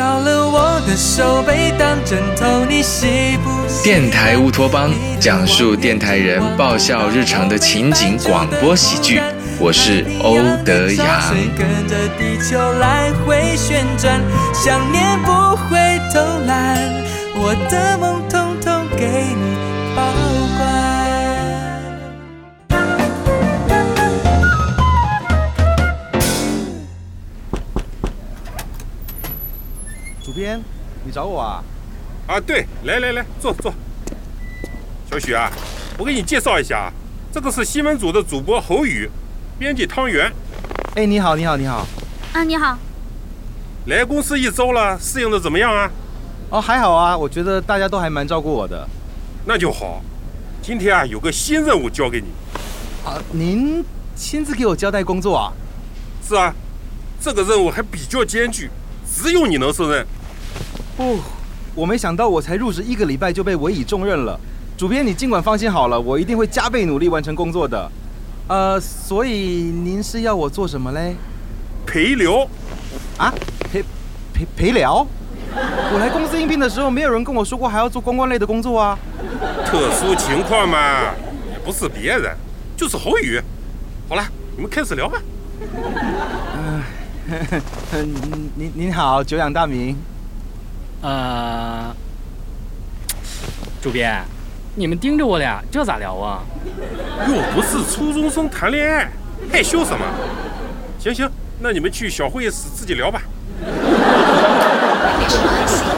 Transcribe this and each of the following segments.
少了我的手背当枕头，你喜不喜电台乌托邦讲述电台人爆笑日常的情景广播喜剧，我是欧德阳。跟着地球来回旋转，想念不会偷懒，我的梦统统给你主编，你找我啊？啊，对，来来来，坐坐。小许啊，我给你介绍一下啊，这个是新闻组的主播侯宇，编辑汤圆。哎，你好，你好，你好。啊，你好。来公司一周了，适应的怎么样啊？哦，还好啊，我觉得大家都还蛮照顾我的。那就好。今天啊，有个新任务交给你。啊，您亲自给我交代工作啊？是啊，这个任务还比较艰巨，只有你能胜任。哦，我没想到我才入职一个礼拜就被委以重任了。主编，你尽管放心好了，我一定会加倍努力完成工作的。呃，所以您是要我做什么嘞？陪聊。啊？陪陪陪聊？我来公司应聘的时候，没有人跟我说过还要做公关类的工作啊。特殊情况嘛，也不是别人，就是侯宇。好了，你们开始聊吧。嗯，您您好，久仰大名。呃，主编，你们盯着我俩，这咋聊啊？又不是初中生谈恋爱，害羞什么？行行，那你们去小会议室自己聊吧。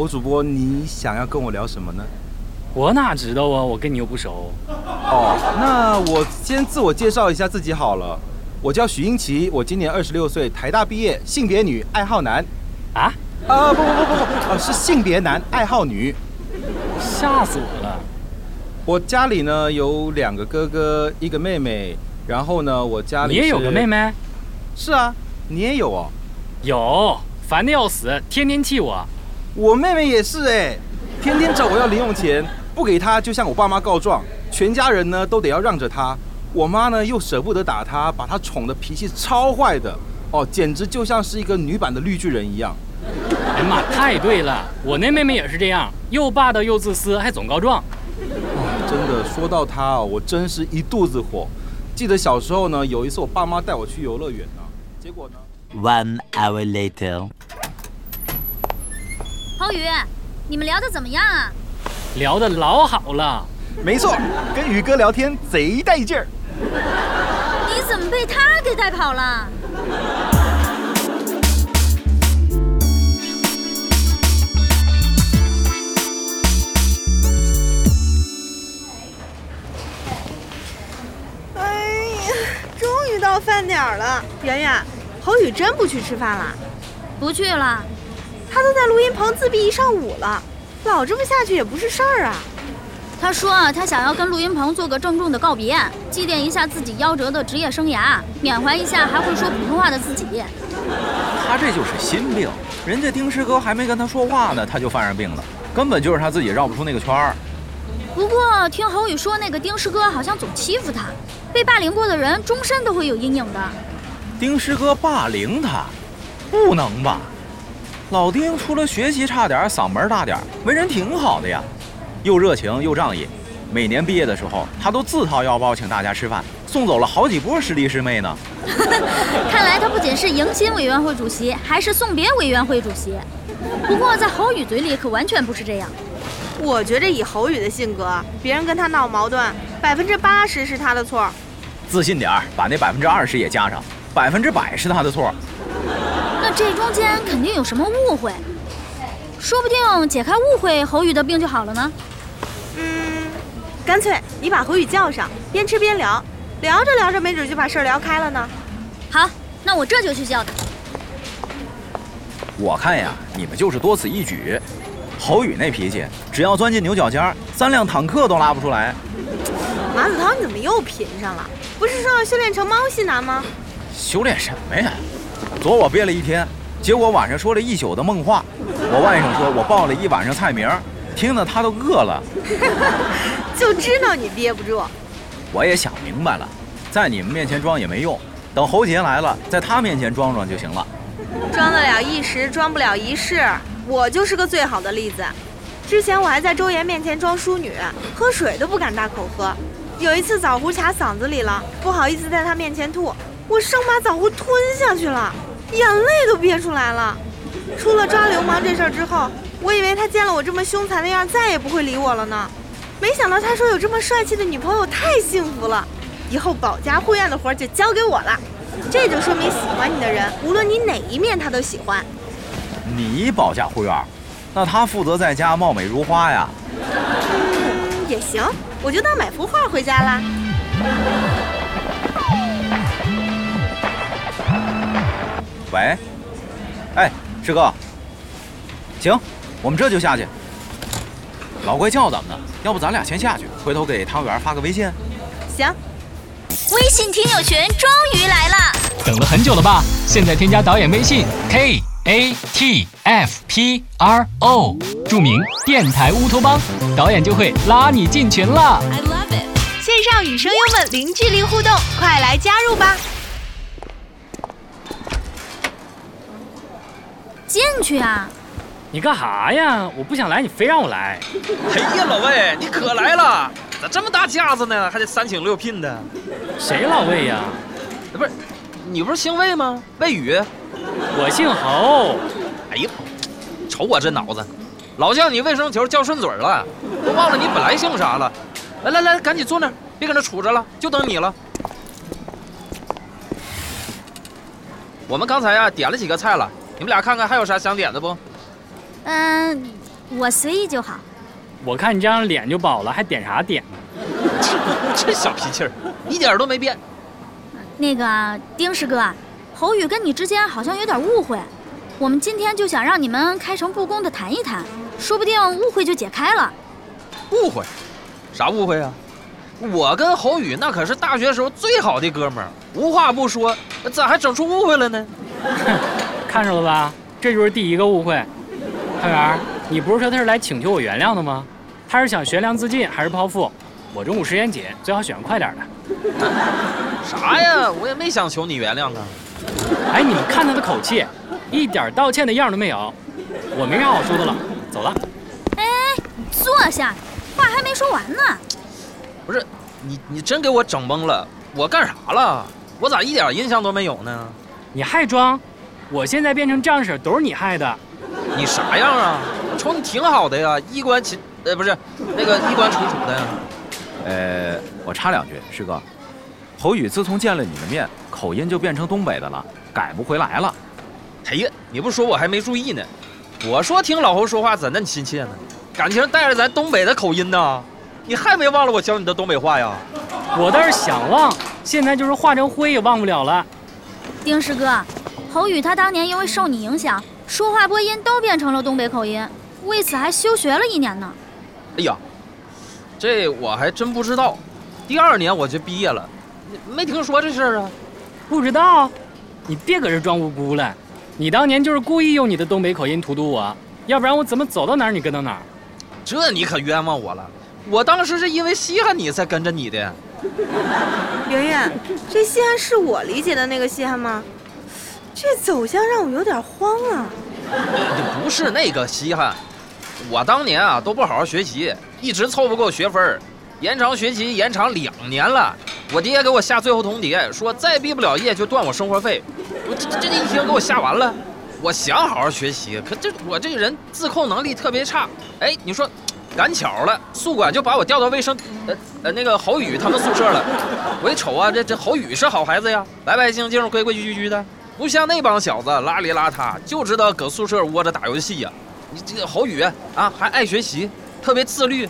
侯主播，你想要跟我聊什么呢？我哪知道啊，我跟你又不熟。哦，那我先自我介绍一下自己好了。我叫许英奇，我今年二十六岁，台大毕业，性别女，爱好男。啊？啊不不不不不，呃是性别男，爱好女。吓死我了！我家里呢有两个哥哥，一个妹妹。然后呢，我家里你也有个妹妹？是啊，你也有哦。有，烦的要死，天天气我。我妹妹也是哎，天天找我要零用钱，不给她就向我爸妈告状，全家人呢都得要让着她。我妈呢又舍不得打她，把她宠的脾气超坏的，哦，简直就像是一个女版的绿巨人一样。哎妈，太对了，我那妹妹也是这样，又霸道又自私，还总告状。真的，说到她啊，我真是一肚子火。记得小时候呢，有一次我爸妈带我去游乐园呢，结果呢，One hour later，侯宇，你们聊得怎么样啊？聊的老好了。没错，跟宇哥聊天贼带劲儿。你怎么被他给带跑了？哎呀，终于到饭点了，圆圆，侯宇真不去吃饭了？不去了，他都在录音棚自闭一上午了，老这么下去也不是事儿啊。他说他想要跟录音棚做个郑重的告别，祭奠一下自己夭折的职业生涯，缅怀一下还会说普通话的自己。他这就是心病，人家丁师哥还没跟他说话呢，他就犯上病了，根本就是他自己绕不出那个圈儿。不过听侯宇说，那个丁师哥好像总欺负他。被霸凌过的人，终身都会有阴影的。丁师哥霸凌他，不能吧？老丁除了学习差点，嗓门大点，为人挺好的呀，又热情又仗义。每年毕业的时候，他都自掏腰包请大家吃饭，送走了好几波师弟师妹呢。看来他不仅是迎新委员会主席，还是送别委员会主席。不过在侯宇嘴里，可完全不是这样。我觉着以侯宇的性格，别人跟他闹矛盾，百分之八十是他的错。自信点儿，把那百分之二十也加上，百分之百是他的错。那这中间肯定有什么误会，说不定解开误会，侯宇的病就好了呢。嗯，干脆你把侯宇叫上，边吃边聊，聊着聊着，没准就把事儿聊开了呢。好，那我这就去叫他。我看呀，你们就是多此一举。侯宇那脾气，只要钻进牛角尖，三辆坦克都拉不出来。马子涛，你怎么又贫上了？不是说要修炼成猫系男吗？修炼什么呀？昨我憋了一天，结果晚上说了一宿的梦话。我外甥说我报了一晚上菜名，听得他都饿了。就知道你憋不住。我也想明白了，在你们面前装也没用，等侯杰来了，在他面前装装就行了。装得了一时，装不了一世。我就是个最好的例子。之前我还在周岩面前装淑女，喝水都不敢大口喝。有一次枣核卡嗓子里了，不好意思在他面前吐，我生把枣核吞下去了，眼泪都憋出来了。出了抓流氓这事儿之后，我以为他见了我这么凶残的样，再也不会理我了呢。没想到他说有这么帅气的女朋友，太幸福了。以后保家护院的活就交给我了。这就说明喜欢你的人，无论你哪一面，他都喜欢。你保家护院，那他负责在家貌美如花呀？嗯，也行，我就当买幅画回家啦。喂，哎，师哥，行，我们这就下去。老怪叫咱们呢，要不咱俩先下去，回头给汤圆发个微信。行。微信听友群终于来了，等了很久了吧？现在添加导演微信 k a t f p r o，注明电台乌托邦，导演就会拉你进群了。I love it！线上与声优们零距离互动，快来加入吧！进去啊！你干啥呀？我不想来，你非让我来。哎呀，老魏，你可来了！咋这么大架子呢？还得三请六聘的。谁老魏呀？不是，你不是姓魏吗？魏宇。我姓侯。哎呀，瞅我这脑子，老叫你卫生球叫顺嘴了，都忘了你本来姓啥了。来来来，赶紧坐那儿，别搁那杵着了，就等你了。我们刚才呀点了几个菜了，你们俩看看还有啥想点的不？嗯，我随意就好。我看你这张脸就饱了，还点啥点呢？这小脾气儿，一点都没变。那个丁师哥，侯宇跟你之间好像有点误会，我们今天就想让你们开诚布公的谈一谈，说不定误会就解开了。误会？啥误会啊？我跟侯宇那可是大学时候最好的哥们儿，无话不说，咋还整出误会了呢？看着了吧，这就是第一个误会。汤圆，你不是说他是来请求我原谅的吗？他是想悬梁自尽还是剖腹？我中午时间紧，最好选个快点的。啥呀？我也没想求你原谅啊。哎，你们看他的口气，一点道歉的样都没有。我没啥好说的了，走了。哎，你坐下，话还没说完呢。不是，你你真给我整懵了。我干啥了？我咋一点印象都没有呢？你还装？我现在变成这样式都是你害的。你啥样啊？瞅你挺好的呀，衣冠禽呃不是那个衣冠楚楚的呀。呃，我插两句，师哥，侯宇自从见了你的面，口音就变成东北的了，改不回来了。哎呀，你不说我还没注意呢。我说听老侯说话怎那么亲切呢？感情带着咱东北的口音呢？你还没忘了我教你的东北话呀？我倒是想忘，现在就是化成灰也忘不了了。丁师哥，侯宇他当年因为受你影响。说话播音都变成了东北口音，为此还休学了一年呢。哎呀，这我还真不知道。第二年我就毕业了，没听说这事儿啊？不知道？你别搁这装无辜了。你当年就是故意用你的东北口音荼毒我，要不然我怎么走到哪儿你跟到哪儿？这你可冤枉我了。我当时是因为稀罕你才跟着你的。圆圆，这稀罕是我理解的那个稀罕吗？这走向让我有点慌啊！不是那个稀罕，我当年啊都不好好学习，一直凑不够学分，延长学习延长两年了。我爹给我下最后通牒，说再毕不了业就断我生活费。我这这一听给我吓完了。我想好好学习，可这我这个人自控能力特别差。哎，你说，赶巧了，宿管就把我调到卫生，呃呃那个侯宇他们宿舍了。我一瞅啊，这这侯宇是好孩子呀，白白净净、规规矩矩的。不像那帮小子邋里邋遢，就知道搁宿舍窝着打游戏呀。你这个侯宇啊，还爱学习，特别自律。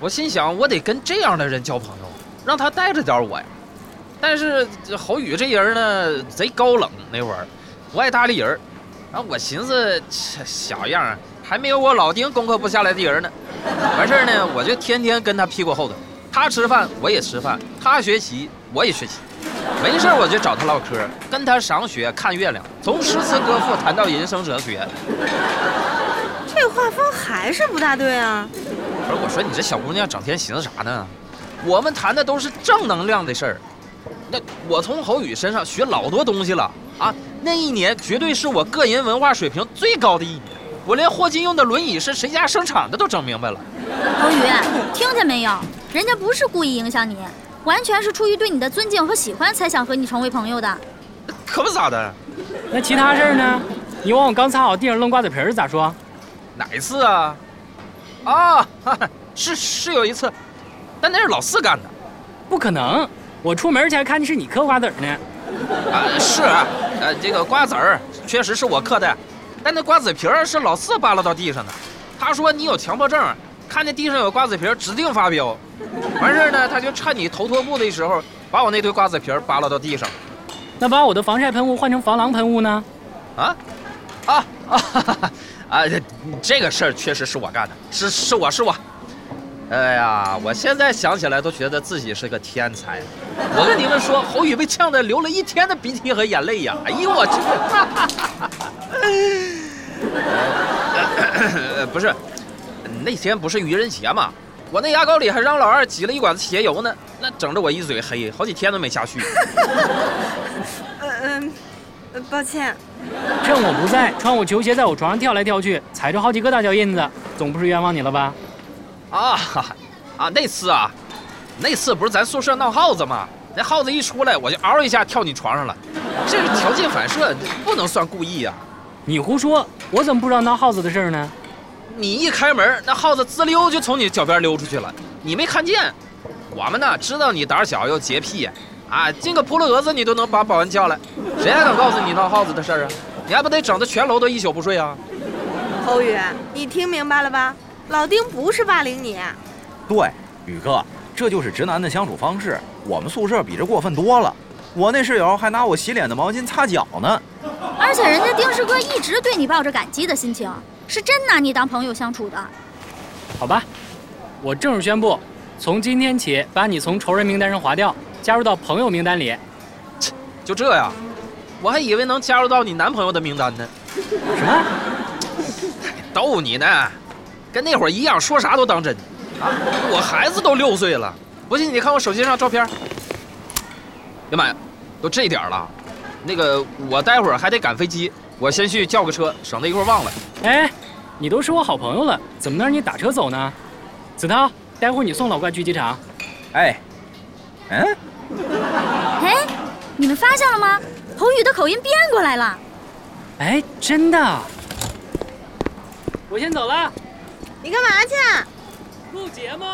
我心想，我得跟这样的人交朋友，让他带着点我呀。但是侯宇这人呢，贼高冷那会儿，不爱搭理人。然后我寻思，这小样儿还没有我老丁攻克不下来的人呢。完事儿呢，我就天天跟他屁股后头。他吃饭我也吃饭，他学习我也学习。没事我就找他唠嗑，跟他赏雪看月亮，从诗词歌赋谈到人生哲学。这画风还是不大对啊！不是我说你这小姑娘整天寻思啥呢？我们谈的都是正能量的事儿。那我从侯宇身上学老多东西了啊！那一年绝对是我个人文化水平最高的一年，我连霍金用的轮椅是谁家生产的都整明白了。侯宇，听见没有？人家不是故意影响你，完全是出于对你的尊敬和喜欢才想和你成为朋友的。可不咋的。那其他事儿呢？你往我刚擦好地上扔瓜子皮儿咋说？哪一次啊？啊，是是有一次，但那是老四干的。不可能。我出门前看的是你嗑瓜子呢，啊是，呃这个瓜子儿确实是我嗑的，但那瓜子皮儿是老四扒拉到地上的。他说你有强迫症，看见地上有瓜子皮儿指定发飙。完事儿呢，他就趁你头拖布的时候，把我那堆瓜子皮儿扒拉到地上。那把我的防晒喷雾换成防狼喷雾呢？啊，啊啊啊！这这个事儿确实是我干的，是是我是我。哎呀，我现在想起来都觉得自己是个天才。我跟你们说，侯宇被呛得流了一天的鼻涕和眼泪呀！哎呦我去！不是，那天不是愚人节吗？我那牙膏里还让老二挤了一管子鞋油呢，那整得我一嘴黑，好几天都没下去。嗯嗯，抱歉。趁我不在，穿我球鞋在我床上跳来跳去，踩着好几个大脚印子，总不是冤枉你了吧？啊啊！那次啊，那次不是咱宿舍闹耗子吗？那耗子一出来，我就嗷一下跳你床上了。这是条件反射，不能算故意啊！你胡说，我怎么不知道闹耗子的事呢？你一开门，那耗子滋溜就从你脚边溜出去了，你没看见。我们呢，知道你胆小又洁癖，啊，进个扑棱蛾子你都能把保安叫来，谁还敢告诉你闹耗子的事儿啊？你还不得整得全楼都一宿不睡啊？侯宇，你听明白了吧？老丁不是霸凌你，对，宇哥，这就是直男的相处方式。我们宿舍比这过分多了，我那室友还拿我洗脸的毛巾擦脚呢。而且人家丁师哥一直对你抱着感激的心情，是真拿你当朋友相处的。好吧，我正式宣布，从今天起把你从仇人名单上划掉，加入到朋友名单里。切，就这样？我还以为能加入到你男朋友的名单呢。什么？逗你呢，跟那会儿一样，说啥都当真。啊，我孩子都六岁了，不信你看我手机上照片。呀妈呀，都这点了，那个我待会儿还得赶飞机，我先去叫个车，省得一会儿忘了。哎，你都是我好朋友了，怎么能让你打车走呢？子涛，待会儿你送老怪去机场。哎，嗯，哎，你们发现了吗？侯宇的口音变过来了。哎，真的。我先走了，你干嘛去？录节目。